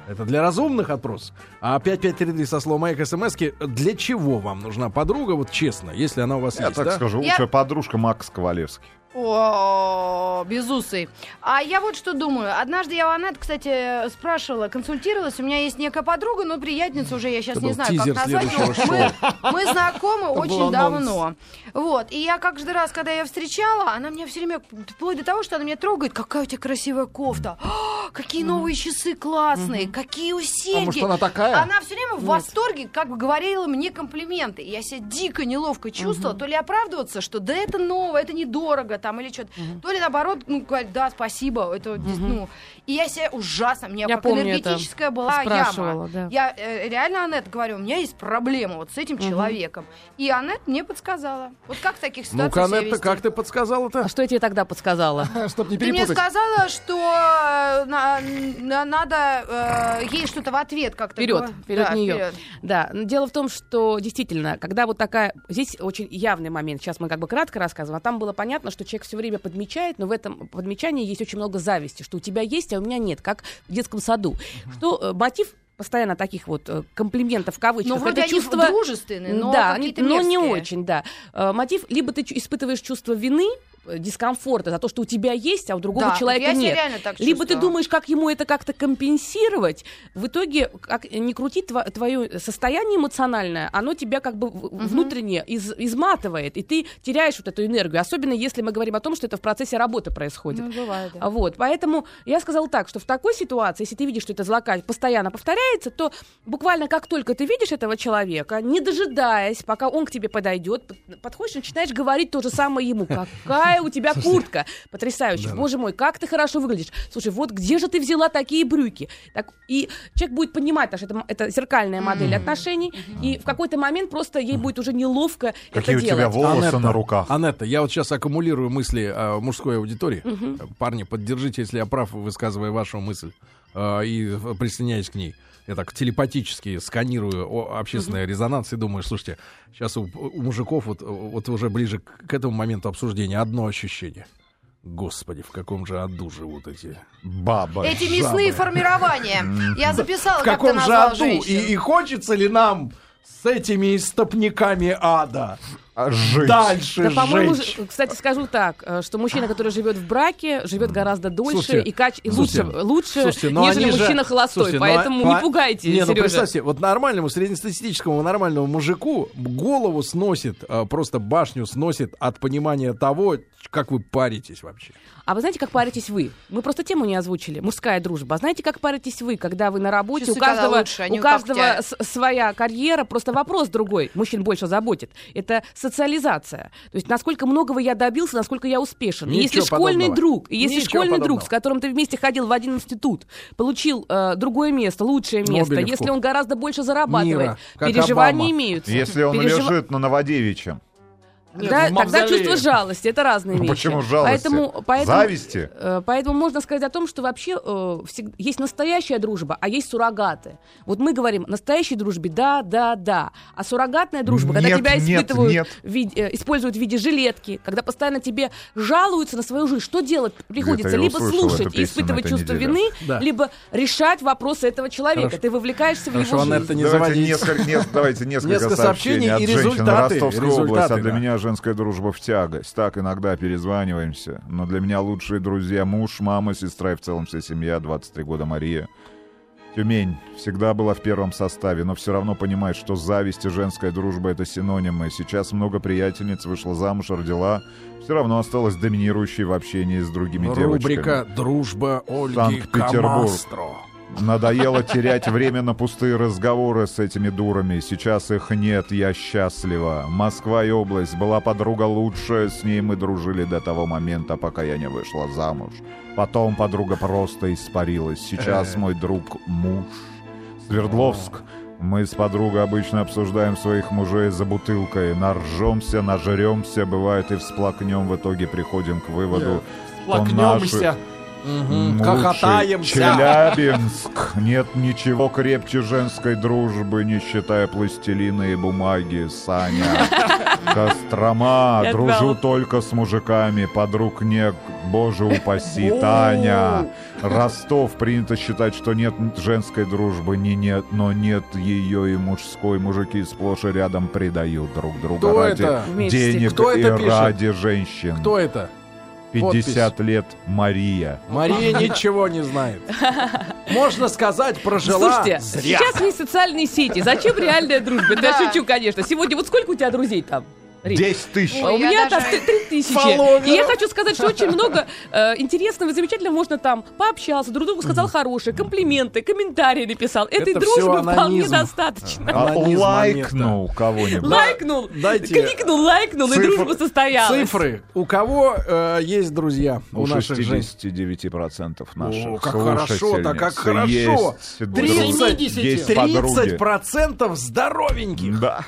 Это для разумных опрос. А 5533 со словом «Майк» смс-ки. Для чего вам нужна подруга? Вот честно, если она у вас Я есть, так да? скажу, Я- лучшая подружка Макс Ковалевский. О, безусый. А я вот что думаю. Однажды я у Анет, кстати, спрашивала, консультировалась. У меня есть некая подруга, но приятница уже, я сейчас Это не знаю, как назвать. Мы, мы знакомы был очень давно. Вот. И я каждый раз, когда я встречала, она меня все время, вплоть до того, что она меня трогает, какая у тебя красивая кофта. «А, какие новые часы классные, какие у серьги. может, она такая? Она все время в восторге, как бы говорила мне комплименты. И я себя дико неловко чувствовала. То ли оправдываться, что да это новое, это недорого, там, или что-то. То ли наоборот, ну, говорить, да, спасибо, это, дес- ну. И я себя ужасно, мне Я как помню это. энергетическая была Спрашивала, яма. да. Я э, реально Аннет говорю, у меня есть проблема вот с этим человеком. И Аннет мне подсказала. Вот как в таких ситуациях Ну-ка, Анетта, вести? как ты подсказала-то? А что я тебе тогда подсказала? Чтоб не Ты мне сказала, что э, на- на- надо э, ей что-то в ответ как-то Вперед, вперед Да, нее. вперед. Да, дело в том, что действительно, когда вот такая... Здесь очень явный момент, сейчас мы как бы кратко рассказываем, а там было понятно, что человек все время подмечает, но в этом подмечании есть очень много зависти, что у тебя есть, а у меня нет, как в детском саду. Что э, мотив постоянно таких вот э, комплиментов в кавычках. Ну, вроде это они чувство... дружественные, но да, но не мерзкие. очень, да. Э, мотив, либо ты испытываешь чувство вины, дискомфорта за то, что у тебя есть, а у другого Да, человека я нет. реально так Либо ты думаешь, как ему это как-то компенсировать. В итоге, как не крутить тва- твое состояние эмоциональное, оно тебя как бы в- внутренне из- изматывает, и ты теряешь вот эту энергию. Особенно если мы говорим о том, что это в процессе работы происходит. Ну, бывает, да. Вот, поэтому я сказала так, что в такой ситуации, если ты видишь, что это злока постоянно повторяется, то буквально как только ты видишь этого человека, не дожидаясь, пока он к тебе подойдет, под- подходишь, начинаешь говорить то же самое ему. Какая у тебя куртка потрясающая. Боже мой, как ты хорошо выглядишь. Слушай, вот где же ты взяла такие брюки? Так, и человек будет понимать, что это, это зеркальная модель отношений, и в какой-то момент просто ей будет уже неловко Какие это у тебя делать. волосы Анетта, на руках. Анетта, я вот сейчас аккумулирую мысли э, мужской аудитории. Э, Парни, поддержите, если я прав, высказывая вашу мысль э, и присоединяюсь к ней. Я так телепатически сканирую общественный резонанс и думаю, слушайте, сейчас у, у мужиков вот, вот уже ближе к, к этому моменту обсуждения одно ощущение. Господи, в каком же аду живут эти... Баба. Эти мясные формирования. Я записала, В как ты каком же назвал аду? И, и хочется ли нам с этими истопниками ада жить. дальше Да, по-моему, жить? кстати, скажу так, э, что мужчина, который живет в браке, живет гораздо дольше Слушайте, и, кач- и слушайте, лучше, лучше слушайте, но нежели они же- мужчина холостой. слушайте, но поэтому по- не пугайте, Не, ну Сережа. представьте, вот нормальному, среднестатистическому нормальному мужику голову сносит, а, просто башню сносит от понимания того, как вы паритесь вообще. А вы знаете, как паритесь вы? Мы просто тему не озвучили. Мужская дружба. А знаете, как паритесь вы, когда вы на работе? Часы у каждого, лучше, они у каждого с- своя карьера. Просто вопрос другой. Мужчин больше заботит. Это социализация. То есть, насколько многого я добился, насколько я успешен. Ничего если школьный подобного. друг, если Ничего школьный подобного. друг, с которым ты вместе ходил в один институт, получил э, другое место, лучшее место, Нобелевку. если он гораздо больше зарабатывает, Мира, переживания Обама. имеются. Если он Пережива- лежит на Новодевичьем. Нет, да, в тогда чувство жалости, это разные Ну, вещи. почему жалости? Поэтому, поэтому, Зависти? э, поэтому можно сказать о том, что вообще э, всег- есть настоящая дружба, а есть суррогаты. Вот мы говорим, настоящей дружбе да, да, да. А суррогатная дружба, когда Нет, тебя нет, испытывают, нет. в виде- э, используют в виде жилетки, когда постоянно тебе жалуются на свою жизнь, что делать приходится? Либо слушать и испытывать чувство неделе. вины, Да. либо решать вопросы этого человека. Хорошо. Ты вовлекаешься в Хорошо, его Анетта, жизнь. не давайте несколько, нет, давайте несколько, Несколько сообщений сообщений от и женщин результаты, Ростовской области. А для да. меня женская дружба в тягость. Так, иногда перезваниваемся. Но для меня лучшие друзья муж, мама, сестра и в целом вся семья. 23 года Мария. Тюмень всегда была в первом составе, но все равно понимает, что зависть и женская дружба — это синонимы. Сейчас много приятельниц вышла замуж, родила. Все равно осталась доминирующей в общении с другими девочками. Рубрика «Дружба Ольги Санкт-Петербург. Камастро». Надоело терять время на пустые разговоры с этими дурами. Сейчас их нет, я счастлива. Москва и область. Была подруга лучшая, с ней мы дружили до того момента, пока я не вышла замуж. Потом подруга просто испарилась. Сейчас мой друг муж. Свердловск. Мы с подругой обычно обсуждаем своих мужей за бутылкой. Наржемся, нажремся, бывает и всплакнем. В итоге приходим к выводу, что наши... Лучший Хохотаемся. Челябинск. Нет ничего крепче женской дружбы, не считая пластилина и бумаги, Саня. Кострома. Дружу только с мужиками. Подруг нет. Боже упаси, Таня. Ростов. Принято считать, что нет женской дружбы. Не нет, но нет ее и мужской. Мужики сплошь и рядом предают друг друга Кто ради это? Денег Кто и это пишет? ради женщин. Кто это? 50 лет Мария. Мария ничего не знает. Можно сказать, прожила Слушайте, зря. сейчас есть социальные сети. Зачем реальная дружба? Да, я шучу, конечно. Сегодня вот сколько у тебя друзей там? Рит? 10 тысяч. У меня даже- там три тысячи. Фолловера. И я хочу сказать, что очень много э, интересного и замечательного можно там пообщаться, друг другу сказал хорошее, комплименты, комментарии написал. Этой Это дружбы вполне достаточно. А лайкнул кого-нибудь. Лайкнул, дайте- кликнул, лайкнул, и дружба состоялась. Цифры. У кого э, есть друзья у, У наших женщин? 69% наших О, как хорошо-то, как слушательниц хорошо. Есть, друг- 30, есть подруги. 30% здоровеньких. Да.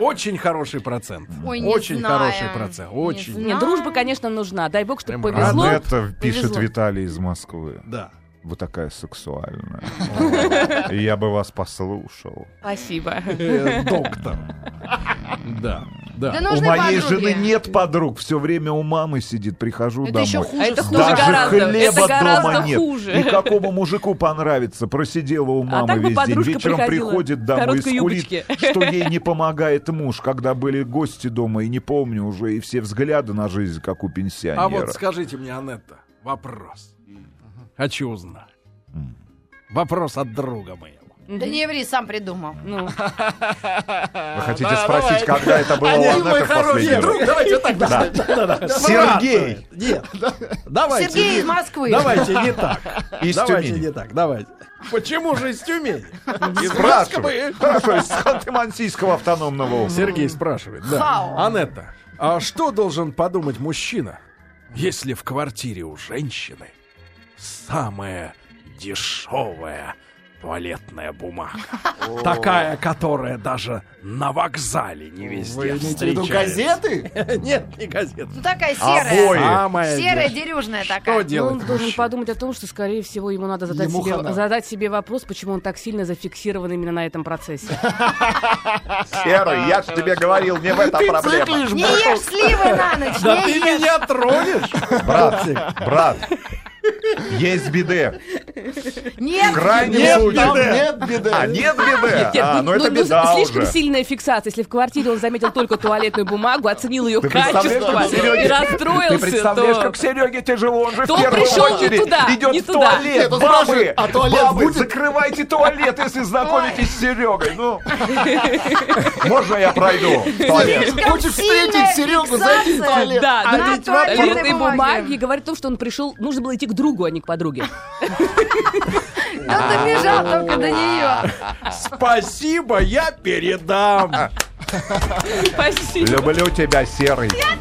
Очень хороший процент. Ой, не Очень знаю. хороший процент. Не Очень. Нет, дружба, конечно, нужна. Дай бог, чтобы повезло. Анетта пишет повезло. Виталий из Москвы. Да. Вы такая сексуальная. Я бы вас послушал. Спасибо. Э, Доктор. Да. Да Да. У моей подруги. жены нет подруг. Все время у мамы сидит. Прихожу Это домой. еще хуже. А это хуже Даже гораздо. хлеба Это гораздо дома нет. хуже. И какому мужику понравится? Просидела у мамы так бы весь день. Вечером приходит домой и скулит, юбочке. что ей не помогает муж, когда были гости дома, и не помню уже, и все взгляды на жизнь, как у пенсионера. А вот скажите мне, Анетта, вопрос. Хочу узнать. Вопрос от друга моего. Да не ври, сам придумал. Ну, Вы хотите Да, спросить, давай. когда это было Анетты мой хороший друг, давайте вот так. Да. Да-да-да. Сергей! Нет, давайте. Сергей из Москвы. Давайте не так. Из Давайте Тюмени. не так, давайте. Почему же из Тюмени? Из. Москвы. Хорошо, из Ханты-Мансийского автономного округа. Сергей спрашивает, да. Хау. Анетта, а что должен подумать мужчина, если в квартире у женщины самая дешевая туалетная бумага? Такая, которая даже на вокзале не везде Вы имеете в виду газеты? Нет, не газеты. Ну такая серая. Обои. Самая Серая, дешевая. дерюжная Что такая. ну, делать? он должен подумать о том, что, скорее всего, ему надо задать Ему себе, хана. задать себе вопрос, почему он так сильно зафиксирован именно на этом процессе. Серый, я же тебе говорил, не в этом проблема. Не ешь сливы на ночь, Да не ты ешь. меня тронешь? Брат, брат, есть биде. Нет, В крайнем Нет случае. Там беды. нет беды. А, нет биде? Нет, А, ну ну, это ну, беда слишком уже. сильная фиксация. Если в квартире он заметил только туалетную бумагу, оценил ее Ты качество как Сереге- и расстроился, Ты представляешь, то... как Сереге тяжело, он же То в первую пришел не очередь туда, идет не в туалет. Нет, Бабы, а туалет бабы, будет? закрывайте туалет, если знакомитесь с Серегой. Ну, можно я пройду в туалет? Хочешь встретить Серегу, зайди в туалет. Да, А на туалетной бумаге говорит о том, что он пришел, нужно было идти к другу, а не к подруге. Он добежал только до нее. Спасибо, я передам. Спасибо. Люблю тебя, Серый. Я